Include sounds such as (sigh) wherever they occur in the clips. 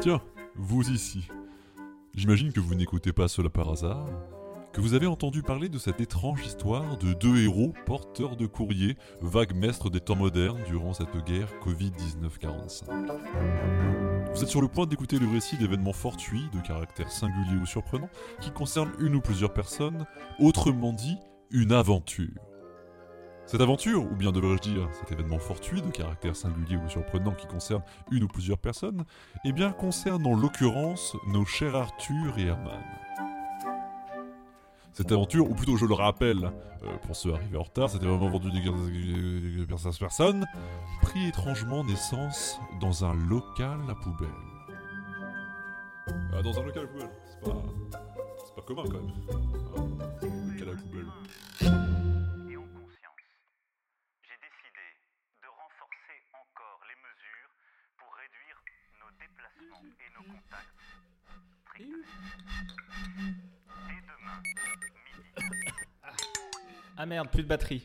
Tiens, vous ici. J'imagine que vous n'écoutez pas cela par hasard, que vous avez entendu parler de cette étrange histoire de deux héros porteurs de courrier, vagues maîtres des temps modernes durant cette guerre Covid-19-45. Vous êtes sur le point d'écouter le récit d'événements fortuits, de caractère singulier ou surprenant, qui concernent une ou plusieurs personnes, autrement dit, une aventure. Cette aventure, ou bien devrais-je dire cet événement fortuit de caractère singulier ou surprenant qui concerne une ou plusieurs personnes, eh bien concerne en l'occurrence nos chers Arthur et Herman. Cette aventure, ou plutôt je le rappelle, euh, pour ceux arrivés en retard, c'était vraiment vendu des personnes, prit étrangement naissance dans un local à poubelle. Ah, dans un local à poubelle, c'est pas, pas commun quand même. Ah, Ah merde, plus de batterie.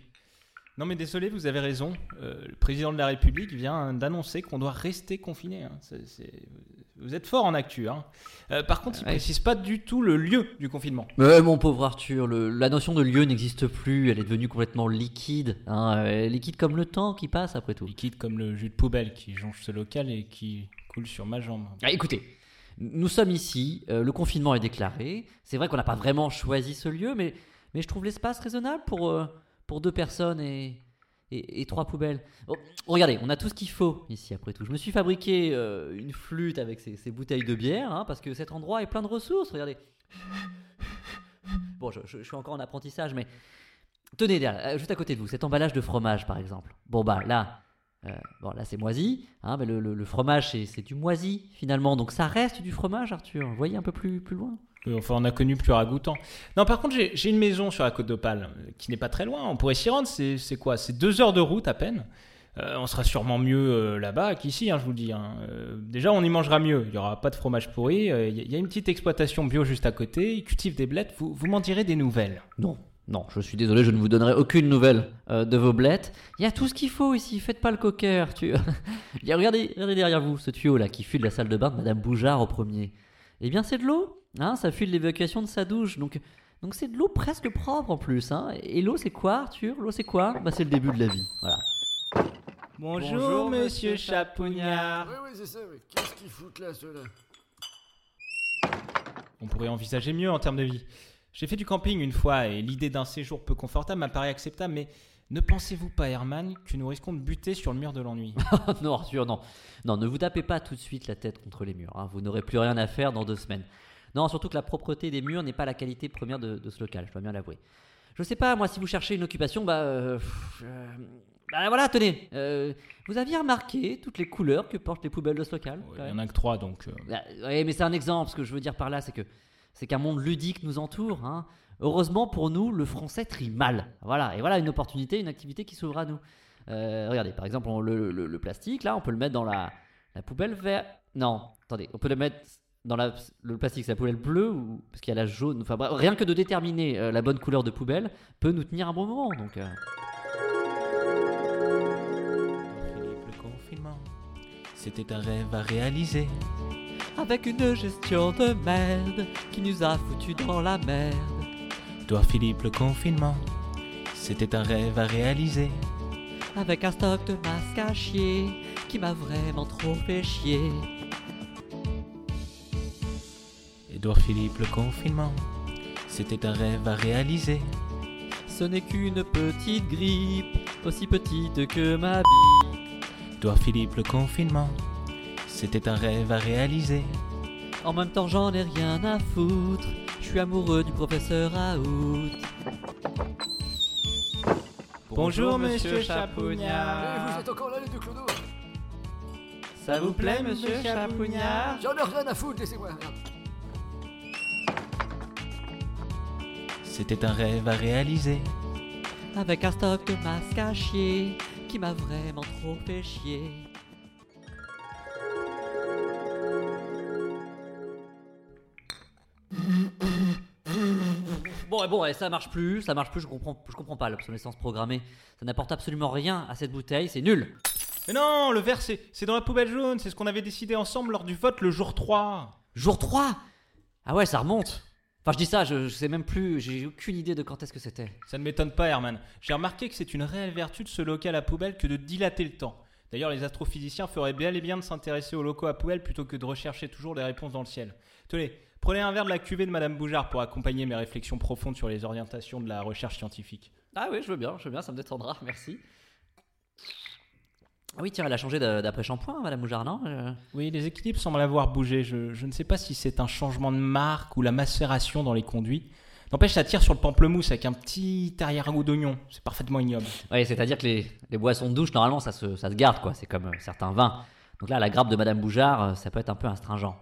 Non mais désolé, vous avez raison. Euh, le président de la République vient d'annoncer qu'on doit rester confiné. hein. C'est- c'est- Vous êtes fort en actu. hein. Euh, par contre, il Ouais. précise pas du tout le lieu du confinement. Mais mon pauvre Arthur, le- la notion de lieu n'existe plus, elle est devenue complètement liquide, hein, euh, liquide comme le temps qui passe après tout. Liquide comme le jus de poubelle qui jonche ce local et qui coule sur ma jambe. Ah, écoutez, nous sommes ici, euh, le confinement est déclaré, c'est vrai qu'on n'a pas vraiment choisi ce lieu, mais, je trouve l'espace raisonnable pour, euh, deux personnes et, trois poubelles. Oh, regardez, on a tout ce qu'il faut ici après tout. Je me suis fabriqué euh, une flûte avec ces, bouteilles de bière, hein, parce que cet endroit est plein de ressources, regardez. Bon, je, suis encore en apprentissage, mais tenez, juste à côté de vous, cet emballage de fromage par exemple. Bon bah là, euh, bon, là c'est moisi, hein, mais le, le- le fromage c'est, c'est du moisi finalement, donc ça reste du fromage, Arthur. Vous voyez un peu plus, plus loin? Enfin, on a connu plus ragoûtant. Non, par contre, j'ai une maison sur la côte d'Opale euh, qui n'est pas très loin. On pourrait s'y rendre. C'est c'est quoi? C'est deux heures de route à peine. Euh, on sera sûrement mieux euh, là-bas qu'ici, hein, je vous le dis. hein. Euh, déjà, on y mangera mieux. Il n'y aura pas de fromage pourri. Il y, a- il y a une petite exploitation bio juste à côté. Ils cultivent des blettes. Vous, vous m'en direz des nouvelles. Non, non, je suis désolé, je ne vous donnerai aucune nouvelle euh, de vos blettes. Il y a tout ce qu'il faut ici, faites pas le y a- (laughs) regardez, regardez derrière vous, ce tuyau là qui fuit de la salle de bain de Madame Boujard au premier. Eh bien, c'est de l'eau, hein, ça fuit de l'évacuation de sa douche, donc donc c'est de l'eau presque propre en plus. Hein. Et l'eau, c'est quoi, Arthur? L'eau, c'est quoi? Bah, c'est le début de la vie, voilà. Bonjour, monsieur Chapognard. Oui, oui, c'est ça, oui. Qu'est-ce qu'ils foutent là, ceux-là? On pourrait envisager mieux en termes de vie. J'ai fait du camping une fois et l'idée d'un séjour peu confortable m'apparaît acceptable, mais ne pensez-vous pas, Herman, que nous risquons de buter sur le mur de l'ennui? (laughs) Non, Arthur, non. Non, ne vous tapez pas tout de suite la tête contre les murs. hein. Vous n'aurez plus rien à faire dans deux semaines. Non, surtout que la propreté des murs n'est pas la qualité première de, de ce local, je dois bien l'avouer. Je sais pas, moi, si vous cherchez une occupation, bah. euh, euh, bah voilà, tenez. euh, vous aviez remarqué toutes les couleurs que portent les poubelles de ce local? Il quand n'y en a que trois, donc... euh, Bah, ouais, mais c'est un exemple. Ce que je veux dire par là, c'est que c'est qu'un monde ludique nous entoure. hein. Heureusement pour nous, le français trie mal. Voilà, et voilà une opportunité, une activité qui s'ouvre à nous. Euh, regardez, par exemple, le, plastique, là, on peut le mettre dans la, poubelle verte. Non, attendez, on peut le mettre dans la, le plastique, c'est la poubelle bleue parce qu'il y a la jaune. Rien que de déterminer euh, la bonne couleur de poubelle peut nous tenir un bon moment. Donc, euh, c'était un rêve à réaliser. Avec une gestion de merde qui nous a foutu dans la merde. Toi, Philippe, le confinement, c'était un rêve à réaliser. Avec un stock de masques à chier qui m'a vraiment trop fait chier. Édouard Philippe, le confinement, c'était un rêve à réaliser. Ce n'est qu'une petite grippe, aussi petite que ma bite. Édouard Philippe, le confinement, c'était un rêve à réaliser. En même temps, j'en ai rien à foutre. Je suis amoureux du professeur Raoult. Bonjour, monsieur Eh, Chapognard. vous êtes encore là, les deux clodos Ça vous plaît, monsieur Chapognard J'en ai rien à foutre, laissez-moi. C'était un rêve à réaliser. Avec un stock de masques à chier qui m'a vraiment trop fait chier. Bon, et bon, ça marche plus, ça marche plus, je comprends, je comprends pas l'obsolescence programmée. Ça n'apporte absolument rien à cette bouteille, c'est nul. Mais non, le verre, c'est c'est dans la poubelle jaune. C'est ce qu'on avait décidé ensemble lors du vote le jour 3. Jour 3 Ah ouais, ça remonte. Enfin, je dis ça, je, je sais même plus, j'ai aucune idée de quand est-ce que c'était. Ça ne m'étonne pas, Herman. J'ai remarqué que c'est une réelle vertu de ce local à poubelle que de dilater le temps. D'ailleurs, les astrophysiciens feraient bien et bien de s'intéresser aux locaux à poubelle plutôt que de rechercher toujours des réponses dans le ciel. Tenez, prenez un verre de la cuvée de Madame Boujard pour accompagner mes réflexions profondes sur les orientations de la recherche scientifique. Ah oui, je veux bien, je veux bien, ça me détendra, merci. Ah oui, tiens, elle a changé d'a- d'après-shampoing, Madame Moujard, non Euh, Oui, les équilibres semblent avoir bougé. Je, je ne sais pas si c'est un changement de marque ou la macération dans les conduits. N'empêche, ça tire sur le pamplemousse avec un petit arrière-goût d'oignon. C'est parfaitement ignoble. Oui, c'est-à-dire que les, les boissons de douche, normalement, ça se, ça se garde, quoi. C'est comme euh, certains vins. Donc là, la grappe de Madame Boujard, euh, ça peut être un peu astringent.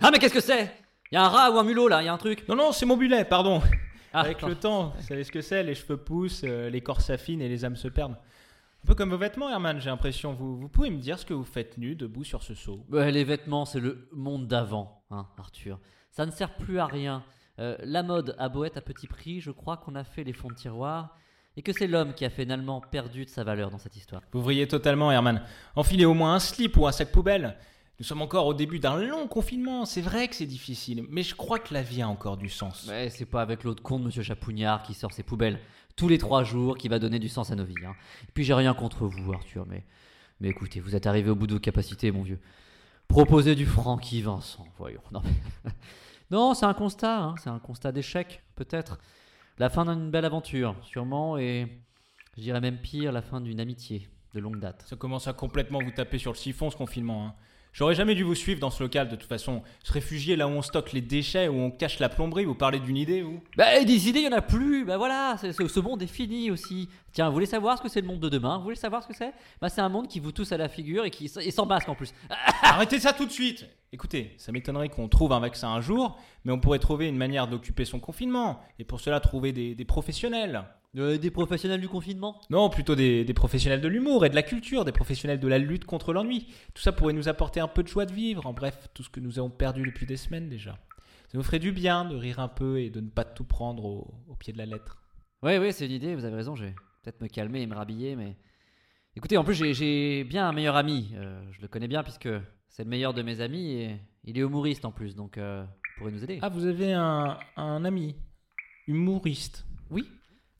Ah, mais qu'est-ce que c'est? Il y a un rat ou un mulot, là Il y a un truc Non, non, c'est mon bulet, pardon. Ah, (laughs) Avec le temps, vous savez ce que c'est, les cheveux poussent, euh, les corps s'affinent et les âmes se perdent. Un peu comme vos vêtements, Herman, j'ai l'impression. Vous, vous pouvez me dire ce que vous faites nu, debout sur ce seau? Ouais, les vêtements, c'est le monde d'avant, hein, Arthur. Ça ne sert plus à rien. Euh, la mode a beau être à petit prix, je crois qu'on a fait les fonds de tiroir et que c'est l'homme qui a finalement perdu de sa valeur dans cette histoire. Vous vrillez totalement, Herman. Enfilez au moins un slip ou un sac poubelle. Nous sommes encore au début d'un long confinement. C'est vrai que c'est difficile, mais je crois que la vie a encore du sens. Mais c'est pas avec l'autre con de Monsieur Chapouniard qui sort ses poubelles tous les trois jours qui va donner du sens à nos vies. hein. Et puis j'ai rien contre vous, Arthur, mais, mais écoutez, vous êtes arrivé au bout de vos capacités, mon vieux. Proposez du Francky Vincent, voyons. Non, mais- (laughs) non c'est un constat, hein, c'est un constat d'échec, peut-être. La fin d'une belle aventure, sûrement, et je dirais même pire, la fin d'une amitié de longue date. Ça commence à complètement vous taper sur le siphon ce confinement. hein. J'aurais jamais dû vous suivre dans ce local de toute façon. Se réfugier là où on stocke les déchets, où on cache la plomberie, vous parlez d'une idée, vous? Bah, des idées, il y en a plus. Bah voilà, c'est- ce, ce monde est fini aussi. Tiens, vous voulez savoir ce que c'est le monde de demain? Vous voulez savoir ce que c'est? Bah, c'est un monde qui vous tousse à la figure et qui et sans masque en plus. (laughs) Arrêtez ça tout de suite Écoutez, ça m'étonnerait qu'on trouve un vaccin un jour, mais on pourrait trouver une manière d'occuper son confinement, et pour cela trouver des, des professionnels. Euh, des professionnels du confinement? Non, plutôt des, des professionnels de l'humour et de la culture, des professionnels de la lutte contre l'ennui. Tout ça pourrait nous apporter un peu de joie de vivre, en bref, tout ce que nous avons perdu depuis des semaines déjà. Ça nous ferait du bien de rire un peu et de ne pas tout prendre au, au pied de la lettre. Oui, oui, c'est une idée, vous avez raison, je vais peut-être me calmer et me rhabiller, mais... Écoutez, en plus, j'ai- j'ai bien un meilleur ami. euh, je le connais bien puisque c'est le meilleur de mes amis et il est humoriste en plus, donc euh, il pourrait nous aider. Ah, vous avez un, un ami humoriste? Oui,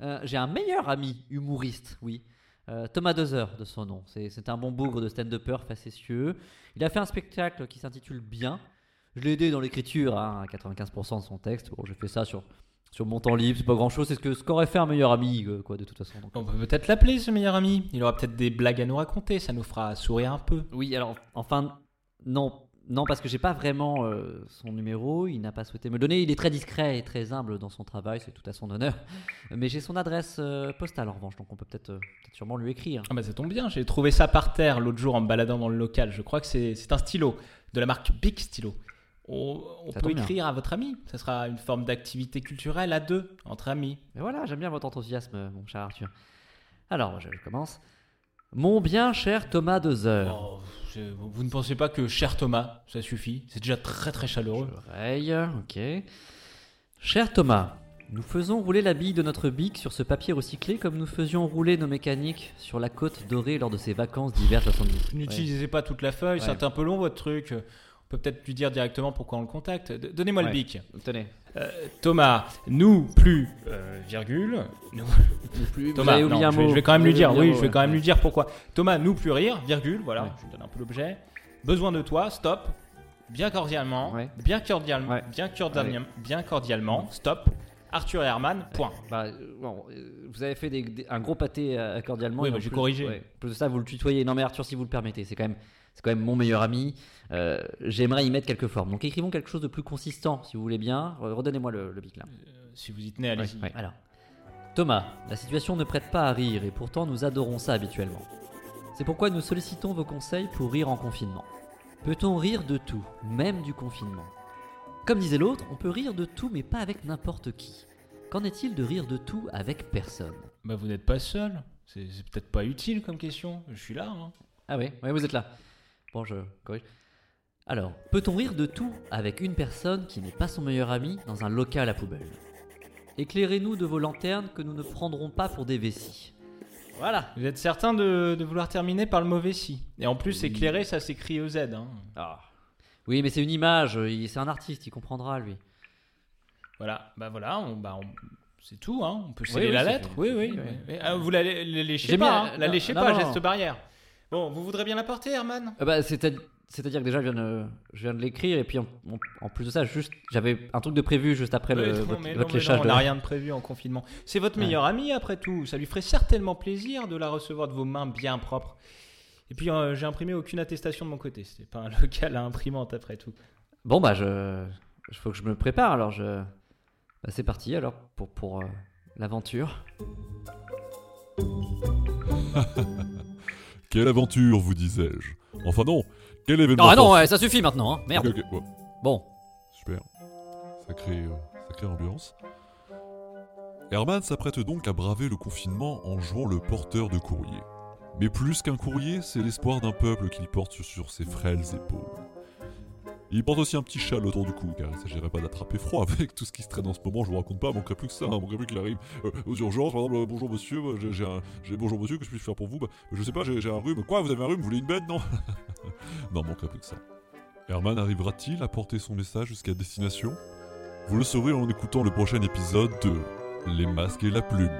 euh, j'ai un meilleur ami humoriste, oui. Euh, Thomas Dozer de son nom. C'est un bon bougre de stand-upper facétieux. Il a fait un spectacle qui s'intitule Bien. Je l'ai aidé dans l'écriture, hein, à 95% de son texte. Bon, j'ai fait ça sur, sur mon temps libre, c'est pas grand-chose. C'est ce que ce qu'aurait fait un meilleur ami, euh, quoi, de toute façon. donc. On peut peut-être l'appeler, ce meilleur ami. Il aura peut-être des blagues à nous raconter, ça nous fera sourire un peu. Oui, alors, enfin, non, non, parce que j'ai pas vraiment euh, son numéro. Il n'a pas souhaité me le donner. Il est très discret et très humble dans son travail, c'est tout à son honneur. (laughs) Mais j'ai son adresse euh, postale en revanche, donc on peut peut-être euh, peut-être sûrement lui écrire. Ah bah ça tombe bien, j'ai trouvé ça par terre l'autre jour en me baladant dans le local. Je crois que c'est un stylo, de la marque Big Stylo. On, peut bien. écrire à votre ami. Ça sera une forme d'activité culturelle à deux, entre amis. Mais voilà, j'aime bien votre enthousiasme, mon cher Arthur. Alors, je, je commence. Mon bien cher Thomas Dozer. Oh, je- vous ne pensez pas que cher Thomas, ça suffit? C'est déjà très très chaleureux. Oreille, ok. Cher Thomas, nous faisons rouler la bille de notre bic sur ce papier recyclé comme nous faisions rouler nos mécaniques sur la côte dorée lors de ses vacances d'hiver 70. N'utilisez pas toute la feuille, Ouais. c'est un peu long votre truc. Peut peut-être lui dire directement pourquoi on le contacte. Donnez-moi Ouais. le bic. Tenez. Euh, Thomas, nous plus, euh, virgule. Nous- Plus, Thomas, non, je, vais, je vais quand même lui dire, oui, je vais quand même lui dire pourquoi. Thomas, nous plus rire, virgule, voilà, Ouais. je vous donne un peu l'objet. Besoin de toi, stop. Bien cordialement, Ouais. bien cordialement, Ouais. bien cordialement, bien cordialement, stop. Arthur et Herman, point. Bah, euh, bon, vous avez fait des- des- un gros pâté euh, cordialement. Oui, bah, j'ai corrigé. plus de ça, vous le tutoyez. Non, mais Arthur, si vous le permettez, c'est quand même, c'est quand même mon meilleur ami. Euh, J'aimerais y mettre quelques formes. Donc, écrivons quelque chose de plus consistant, si vous voulez bien. Redonnez-moi le, le bic là. Euh, si vous y tenez, allez-y. Ouais, alors. Thomas, la situation ne prête pas à rire et pourtant nous adorons ça habituellement. C'est pourquoi nous sollicitons vos conseils pour rire en confinement. Peut-on rire de tout, même du confinement? Comme disait l'autre, on peut rire de tout mais pas avec n'importe qui. Qu'en est-il de rire de tout avec personne? Bah, vous n'êtes pas seul. C'est c'est peut-être pas utile comme question. Je suis là. hein. Ah oui, ouais, vous êtes là. Bon, je corrige. Alors, peut-on rire de tout avec une personne qui n'est pas son meilleur ami dans un local à poubelle? Éclairez-nous de vos lanternes que nous ne prendrons pas pour des vessies. Voilà. Vous êtes certain de, de vouloir terminer par le mauvais si. Et en plus, éclairé, ça s'écrit EZ. Hein. Ah. Oui, mais c'est une image, c'est un artiste, il comprendra lui. Voilà, bah voilà, on, bah on- c'est tout, hein. on peut sceller oui, la lettre. fait, Oui, oui. oui. Ah, vous la, la léchez pas, la- hein. la léchez non, pas, non. geste barrière. Bon, vous voudrez bien la porter, Herman? Euh, bah, c'est- C'est-à-dire que déjà, je viens de, je viens de l'écrire, et puis en, en- en plus de ça, juste, j'avais un truc de prévu juste après le, non, votre, mais votre non, mais léchage non, On n'a rien de prévu en confinement. C'est votre Ouais. meilleur ami, après tout. Ça lui ferait certainement plaisir de la recevoir de vos mains bien propres. Et puis, euh, j'ai imprimé aucune attestation de mon côté. C'était pas un (laughs) local à imprimante, après tout. Bon, bah, je. Il faut que je me prépare, alors je. Bah, c'est parti, alors, pour, pour euh, l'aventure. (laughs) Quelle aventure, vous disais-je? Enfin non, quel événement Ah non, ouais, ça suffit maintenant, hein. Merde. Ok, ok, ouais, Bon. super. Sacrée, euh, sacrée ambiance. Herman s'apprête donc à braver le confinement en jouant le porteur de courrier. Mais plus qu'un courrier, c'est l'espoir d'un peuple qu'il porte sur ses frêles épaules. Il porte aussi un petit châle autour du cou, car il ne s'agirait pas d'attraper froid avec tout ce qui se traîne en ce moment, je vous raconte pas, il manquerait plus que ça, il manquerait plus qu'il arrive euh, aux urgences, par exemple, bonjour monsieur, euh, j'ai- un... bonjour monsieur, que je puis faire pour vous? Bah, Je sais pas, j'ai un rhume, quoi, vous avez un rhume, vous voulez une bête, non. (laughs) Non, manquerait plus que ça. Herman arrivera-t-il à porter son message jusqu'à destination? Vous le saurez en écoutant le prochain épisode de Les masques et la plume.